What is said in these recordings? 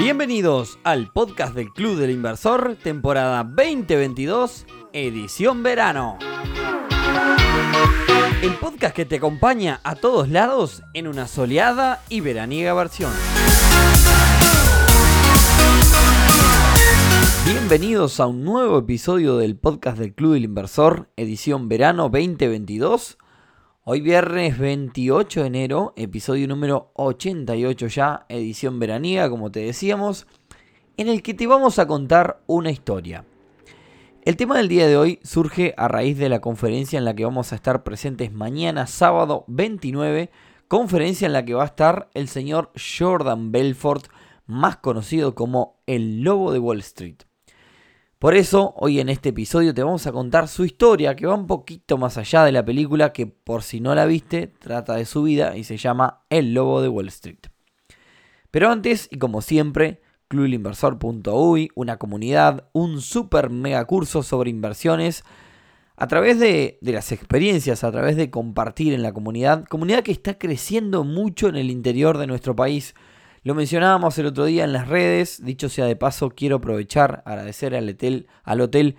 Bienvenidos al podcast del Club del Inversor, temporada 2022, edición verano. El podcast que te acompaña a todos lados en una soleada y veraniega versión. Bienvenidos a un nuevo episodio del podcast del Club del Inversor, edición verano 2022. Hoy viernes 28 de enero, episodio número 88 ya, edición veraniega, como te decíamos, en el que te vamos a contar una historia. El tema del día de hoy surge a raíz de la conferencia en la que vamos a estar presentes mañana, sábado 29, conferencia en la que va a estar el señor Jordan Belfort, más conocido como el Lobo de Wall Street. Por eso, hoy en este episodio te vamos a contar su historia, que va un poquito más allá de la película, que por si no la viste, trata de su vida y se llama El Lobo de Wall Street. Pero antes, y como siempre, clubinversor.uy, una comunidad, un super mega curso sobre inversiones, a través de, de, las experiencias, a través de compartir en la comunidad, comunidad que está creciendo mucho en el interior de nuestro país. Lo mencionábamos el otro día en las redes. Dicho sea de paso, quiero aprovechar, agradecer al hotel, al hotel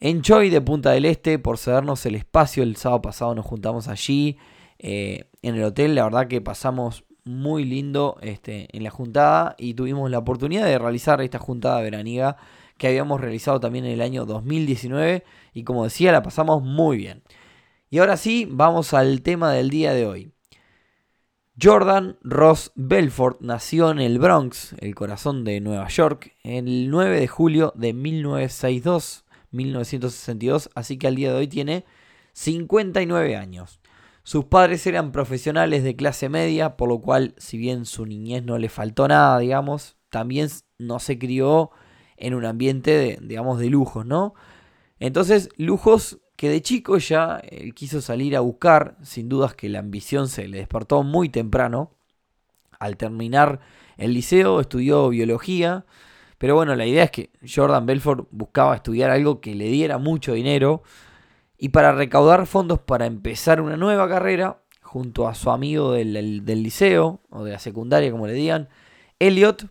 Enjoy de Punta del Este por cedernos el espacio. El sábado pasado nos juntamos allí eh, en el hotel. La verdad que pasamos muy lindo este, en la juntada y tuvimos la oportunidad de realizar esta juntada veraniega que habíamos realizado también en el año 2019 y como decía la pasamos muy bien. Y ahora sí, vamos al tema del día de hoy. Jordan Ross Belfort nació en el Bronx, el corazón de Nueva York, el 9 de julio de 1962, 1962, así que al día de hoy tiene 59 años. Sus padres eran profesionales de clase media, por lo cual, si bien su niñez no le faltó nada, digamos, también no se crió en un ambiente de, digamos, de lujos, ¿no? Entonces, lujos que de chico ya él quiso salir a buscar, sin dudas que la ambición se le despertó muy temprano. Al terminar el liceo estudió biología, pero bueno, la idea es que Jordan Belfort buscaba estudiar algo que le diera mucho dinero y para recaudar fondos para empezar una nueva carrera, junto a su amigo del, liceo o de la secundaria, como le digan, Elliot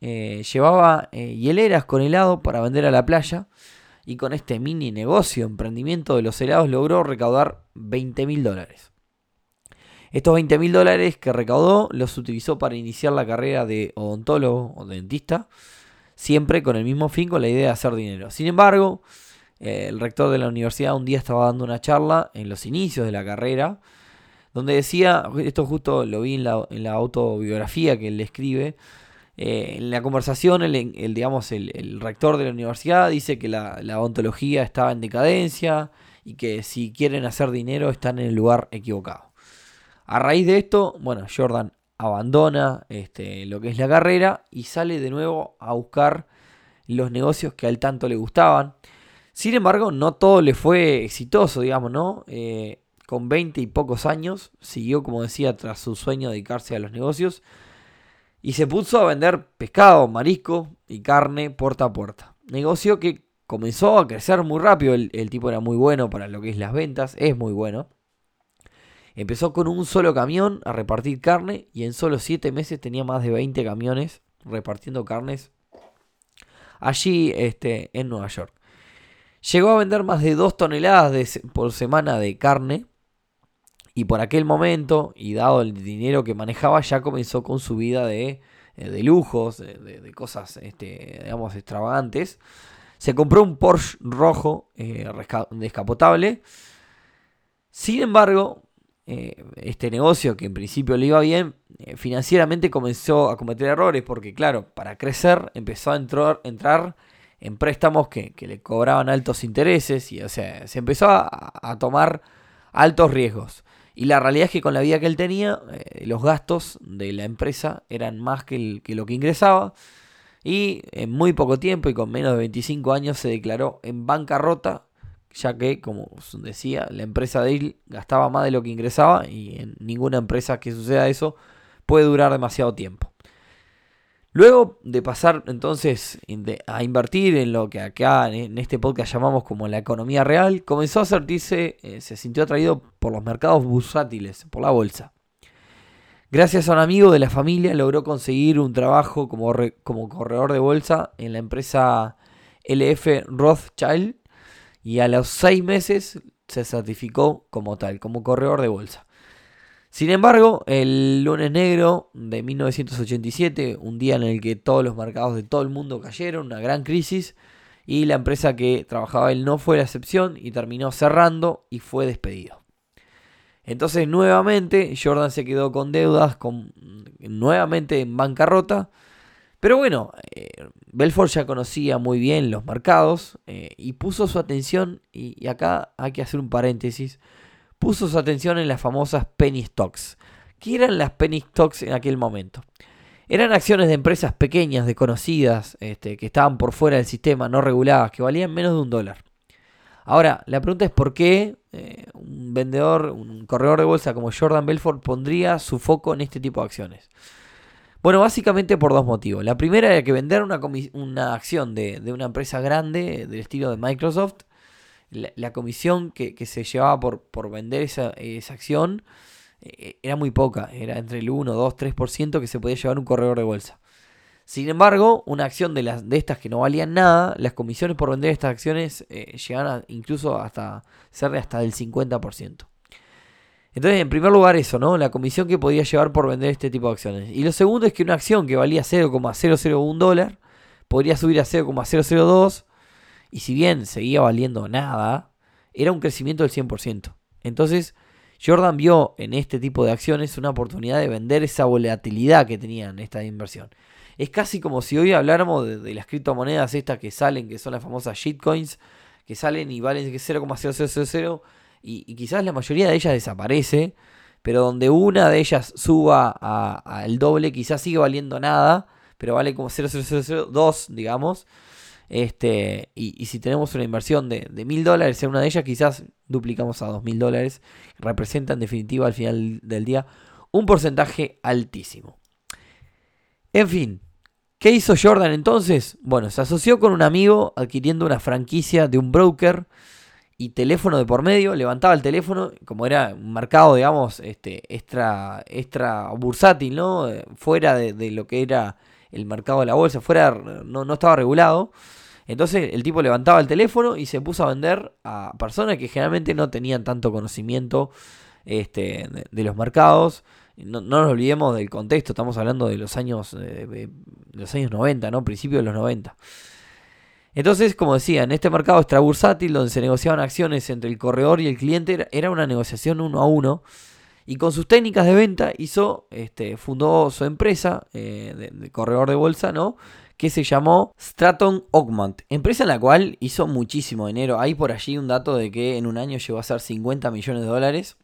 eh, llevaba eh, hieleras con helado para vender a la playa y con este mini negocio, emprendimiento de los helados, logró recaudar 20 mil dólares. Estos 20 mil dólares que recaudó los utilizó para iniciar la carrera de odontólogo o dentista, siempre con el mismo fin, con la idea de hacer dinero. Sin embargo, eh, el rector de la universidad un día estaba dando una charla en los inicios de la carrera, donde decía, esto justo lo vi en la, autobiografía que él escribe, eh, en la conversación, el, digamos, el, rector de la universidad dice que la, odontología estaba en decadencia y que si quieren hacer dinero están en el lugar equivocado. A raíz de esto, bueno, Jordan abandona este, lo que es la carrera y sale de nuevo a buscar los negocios que a él tanto le gustaban. Sin embargo, no todo le fue exitoso, digamos, ¿no? Eh, con 20 y pocos años, siguió, como decía, tras su sueño de dedicarse a los negocios y se puso a vender pescado, marisco y carne puerta a puerta. Negocio que comenzó a crecer muy rápido, el, tipo era muy bueno para lo que es las ventas, es muy bueno. Empezó con un solo camión a repartir carne y en solo 7 meses tenía más de 20 camiones repartiendo carnes allí este, en Nueva York. Llegó a vender más de 2 toneladas por semana de carne y por aquel momento, y dado el dinero que manejaba, ya comenzó con su vida de, eh, lujos, de, cosas, este, digamos, extravagantes. Se compró un Porsche rojo eh, descapotable. Sin embargo, eh, este negocio, que en principio le iba bien, financieramente comenzó a cometer errores, porque claro, para crecer empezó a entrar, entrar en préstamos que, le cobraban altos intereses, y o sea, se empezó a tomar altos riesgos. Y la realidad es que con la vida que él tenía, eh, los gastos de la empresa eran más que, lo que ingresaba. Y en muy poco tiempo y con menos de 25 años se declaró en bancarrota, ya que, como decía, la empresa de él gastaba más de lo que ingresaba y en ninguna empresa que suceda eso puede durar demasiado tiempo. Luego de pasar entonces a invertir en lo que acá en este podcast llamamos como la economía real, comenzó a sentirse, eh, se sintió atraído por los mercados bursátiles, por la bolsa. Gracias a un amigo de la familia logró conseguir un trabajo como, como corredor de bolsa en la empresa LF Rothschild y a los seis meses se certificó como tal, como corredor de bolsa. Sin embargo, el lunes negro de 1987, un día en el que todos los mercados de todo el mundo cayeron, una gran crisis, y la empresa que trabajaba él no fue la excepción y terminó cerrando y fue despedido. Entonces nuevamente Jordan se quedó con deudas, con, nuevamente en bancarrota. Pero bueno, eh, Belfort ya conocía muy bien los mercados eh, y puso su atención, y, y, acá hay que hacer un paréntesis, puso su atención en las famosas penny stocks. ¿Qué eran las penny stocks en aquel momento? Eran acciones de empresas pequeñas, desconocidas, este, que estaban por fuera del sistema, no reguladas, que valían menos de un dólar. Ahora, la pregunta es por qué eh, un vendedor, un corredor de bolsa como Jordan Belfort pondría su foco en este tipo de acciones. Bueno, básicamente por dos motivos. La primera era que vender una, una acción de, una empresa grande del estilo de Microsoft, la, comisión que, se llevaba por, por vender esa, esa acción eh, era muy poca, era entre el 1, 2, 3% que se podía llevar un corredor de bolsa. Sin embargo, una acción de, las, de estas que no valían nada, las comisiones por vender estas acciones eh, llegaban incluso hasta ser de hasta del 50%. Entonces, en primer lugar, eso, ¿no? La comisión que podía llevar por vender este tipo de acciones. Y lo segundo es que una acción que valía 0,001 dólar podría subir a 0,002 y si bien seguía valiendo nada, era un crecimiento del 100%. Entonces, Jordan vio en este tipo de acciones una oportunidad de vender esa volatilidad que tenían esta inversión. Es casi como si hoy habláramos de, las criptomonedas estas que salen, que son las famosas shitcoins, que salen y valen 0,0000 y, y quizás la mayoría de ellas desaparece, pero donde una de ellas suba al doble quizás sigue valiendo nada, pero vale como 0,0002, digamos. Este, y, si tenemos una inversión de, de mil dólares en una de ellas, quizás duplicamos a dos mil dólares. Representa en definitiva al final del día un porcentaje altísimo. En fin, ¿Qué hizo Jordan entonces? Bueno, se asoció con un amigo adquiriendo una franquicia de un broker y teléfono de por medio, levantaba el teléfono, como era un mercado, digamos, este, extra, extra bursátil, ¿no? Eh, fuera de, lo que era el mercado de la bolsa, fuera, no, no estaba regulado. Entonces el tipo levantaba el teléfono y se puso a vender a personas que generalmente no tenían tanto conocimiento este, de los mercados no, nos olvidemos del contexto, estamos hablando de los años, eh, de los años 90, ¿no? Principios de los 90. Entonces, como decía, en este mercado extrabursátil donde se negociaban acciones entre el corredor y el cliente, era una negociación uno a uno. Y con sus técnicas de venta hizo, este, fundó su empresa eh, de, corredor de bolsa, ¿no? Que se llamó Stratton Oakmont. Empresa en la cual hizo muchísimo dinero. Hay por allí un dato de que en un año llegó a ser 50 millones de dólares.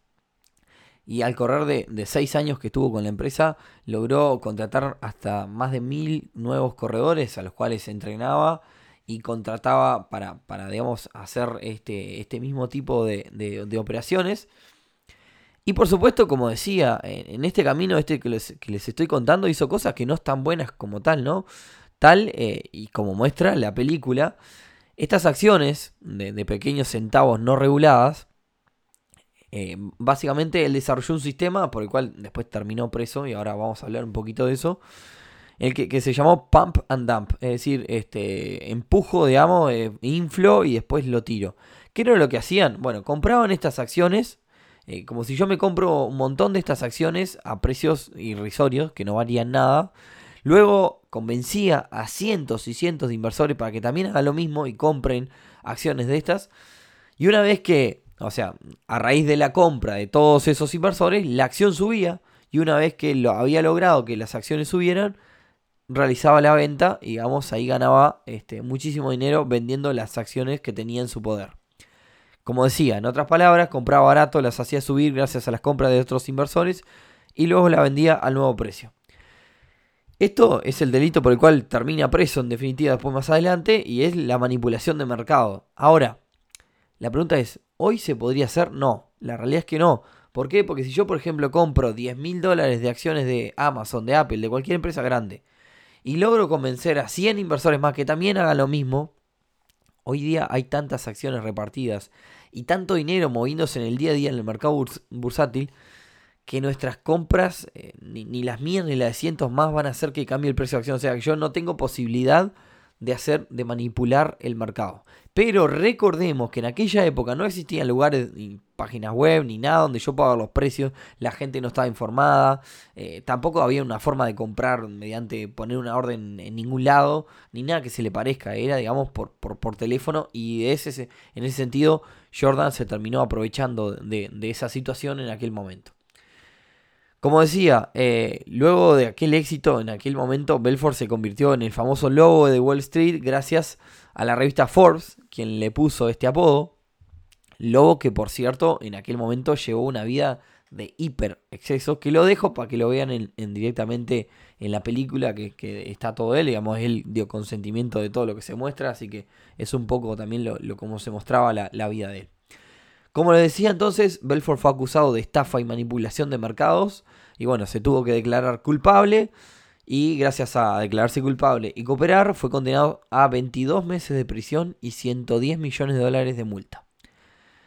Y al correr de, seis años que estuvo con la empresa, logró contratar hasta más de mil nuevos corredores a los cuales entrenaba y contrataba para, para digamos, hacer este, este mismo tipo de, operaciones. Y por supuesto, como decía, en, este camino este que les, estoy contando hizo cosas que no están buenas como tal, ¿no? Tal eh, y como muestra la película, estas acciones de pequeños centavos no reguladas eh, básicamente él desarrolló un sistema por el cual después terminó preso y ahora vamos a hablar un poquito de eso. El que, se llamó pump and dump, es decir, este empujo, digamos, eh, inflo y después lo tiro. ¿Qué era lo que hacían? Bueno, compraban estas acciones, eh, como si yo me compro un montón de estas acciones a precios irrisorios, que no valían nada. Luego convencía a cientos y cientos de inversores para que también hagan lo mismo y compren acciones de estas. Y una vez que o sea, a raíz de la compra de todos esos inversores, la acción subía y una vez que lo había logrado que las acciones subieran, realizaba la venta y digamos ahí ganaba este, muchísimo dinero vendiendo las acciones que tenía en su poder. Como decía, en otras palabras, compraba barato, las hacía subir gracias a las compras de otros inversores y luego la vendía al nuevo precio. Esto es el delito por el cual termina preso en definitiva después más adelante y es la manipulación de mercado. Ahora, la pregunta es, ¿hoy se podría hacer? No, la realidad es que no. ¿Por qué? Porque si yo, por ejemplo, compro 10 mil dólares de acciones de Amazon, de Apple, de cualquier empresa grande, y logro convencer a 100 inversores más que también hagan lo mismo, hoy día hay tantas acciones repartidas y tanto dinero moviéndose en el día a día en el mercado bursátil, que nuestras compras, eh, ni, las mías ni las de cientos más, van a hacer que cambie el precio de acción. O sea, que yo no tengo posibilidad de hacer, de manipular el mercado. Pero recordemos que en aquella época no existían lugares, ni páginas web, ni nada donde yo ver los precios, la gente no estaba informada, eh, tampoco había una forma de comprar mediante poner una orden en ningún lado, ni nada que se le parezca, era digamos por, por, teléfono y ese, en ese sentido Jordan se terminó aprovechando de, esa situación en aquel momento. Como decía, eh, luego de aquel éxito, en aquel momento Belfort se convirtió en el famoso logo de Wall Street gracias a la revista Forbes, quien le puso este apodo. Lobo que, por cierto, en aquel momento llevó una vida de hiper exceso, que lo dejo para que lo vean en, directamente en la película, que, está todo él, digamos, él dio consentimiento de todo lo que se muestra, así que es un poco también lo, como se mostraba la, la, vida de él. Como les decía entonces, Belfort fue acusado de estafa y manipulación de mercados, y bueno, se tuvo que declarar culpable, y gracias a declararse culpable y cooperar fue condenado a 22 meses de prisión y 110 millones de dólares de multa.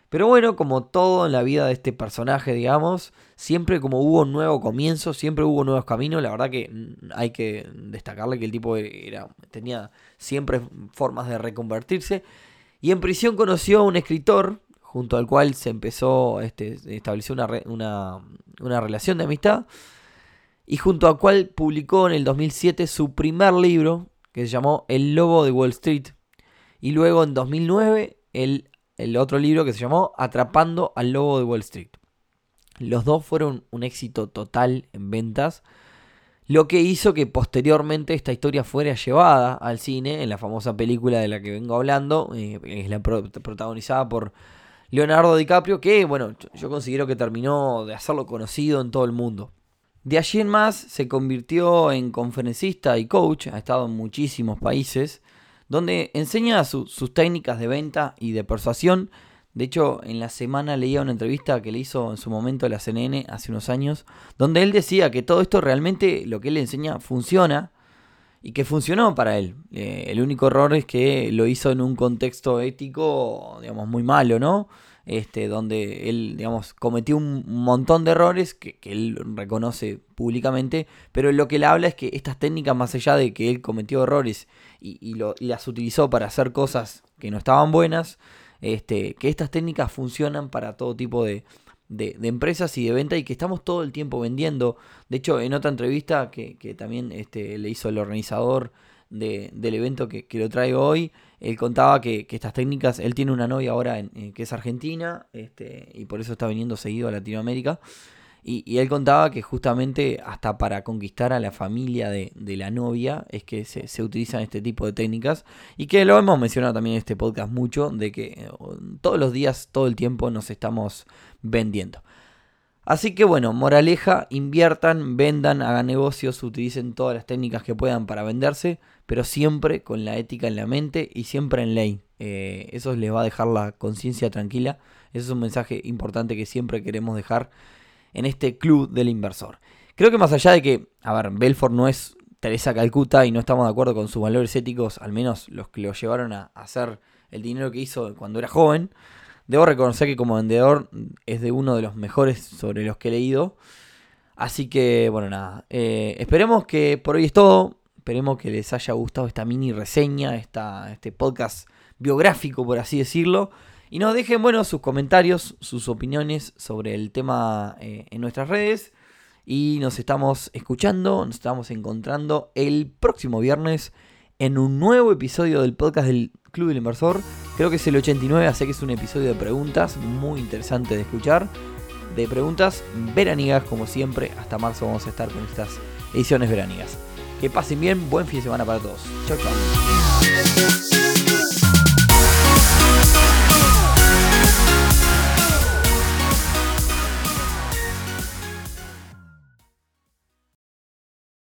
Pero bueno, como todo en la vida de este personaje, digamos, siempre como hubo un nuevo comienzo, siempre hubo nuevos caminos, la verdad que mm, hay que destacarle que el tipo era, tenía siempre formas de reconvertirse. Y en prisión conoció a un escritor, junto al cual se empezó, este, estableció una, una, una relación de amistad y junto a cual publicó en el 2007 su primer libro, que se llamó El Lobo de Wall Street, y luego en 2009 el, el otro libro que se llamó Atrapando al Lobo de Wall Street. Los dos fueron un éxito total en ventas, lo que hizo que posteriormente esta historia fuera llevada al cine en la famosa película de la que vengo hablando, eh, es la protagonizada por Leonardo DiCaprio, que bueno, yo considero que terminó de hacerlo conocido en todo el mundo. De allí en más se convirtió en conferencista y coach, ha estado en muchísimos países, donde enseña sus técnicas de venta y de persuasión. De hecho, en la semana leía una entrevista que le hizo en su momento la CNN hace unos años, donde él decía que todo esto realmente, lo que él enseña, funciona y que funcionó para él. Eh, el único error es que lo hizo en un contexto ético, digamos, muy malo, ¿no? este, donde él, digamos, cometió un montón de errores que, él reconoce públicamente, pero lo que él habla es que estas técnicas, más allá de que él cometió errores y, las utilizó para hacer cosas que no estaban buenas, este, que estas técnicas funcionan para todo tipo de, empresas y de venta y que estamos todo el tiempo vendiendo. De hecho, en otra entrevista que, también este, le hizo el organizador del evento que, lo traigo hoy, él contaba que, estas técnicas, él tiene una novia ahora en, que es argentina, este, y por eso está viniendo seguido a Latinoamérica. Y, él contaba que justamente hasta para conquistar a la familia de, la novia es que se, utilizan este tipo de técnicas. Y que lo hemos mencionado también en este podcast mucho, de que eh, todos los días, todo el tiempo nos estamos vendiendo. Así que bueno, moraleja, inviertan, vendan, hagan negocios, utilicen todas las técnicas que puedan para venderse, pero siempre con la ética en la mente y siempre en ley. Eh, eso les va a dejar la conciencia tranquila. Ese es un mensaje importante que siempre queremos dejar en este club del inversor. Creo que más allá de que, a ver, Belfort no es Teresa Calcuta y no estamos de acuerdo con sus valores éticos, al menos los que lo llevaron a hacer el dinero que hizo cuando era joven, Debo reconocer que como vendedor es de uno de los mejores sobre los que he leído. Así que, bueno, nada. Eh, esperemos que por hoy es todo. Esperemos que les haya gustado esta mini reseña, esta, este podcast biográfico, por así decirlo. Y nos dejen, bueno, sus comentarios, sus opiniones sobre el tema eh, en nuestras redes. Y nos estamos escuchando, nos estamos encontrando el próximo viernes en un nuevo episodio del podcast del Club del Inversor. Creo que es el 89, así que es un episodio de preguntas muy interesante de escuchar. De preguntas veraniegas, como siempre. Hasta marzo vamos a estar con estas ediciones veraniegas. Que pasen bien, buen fin de semana para todos. Chao, chao.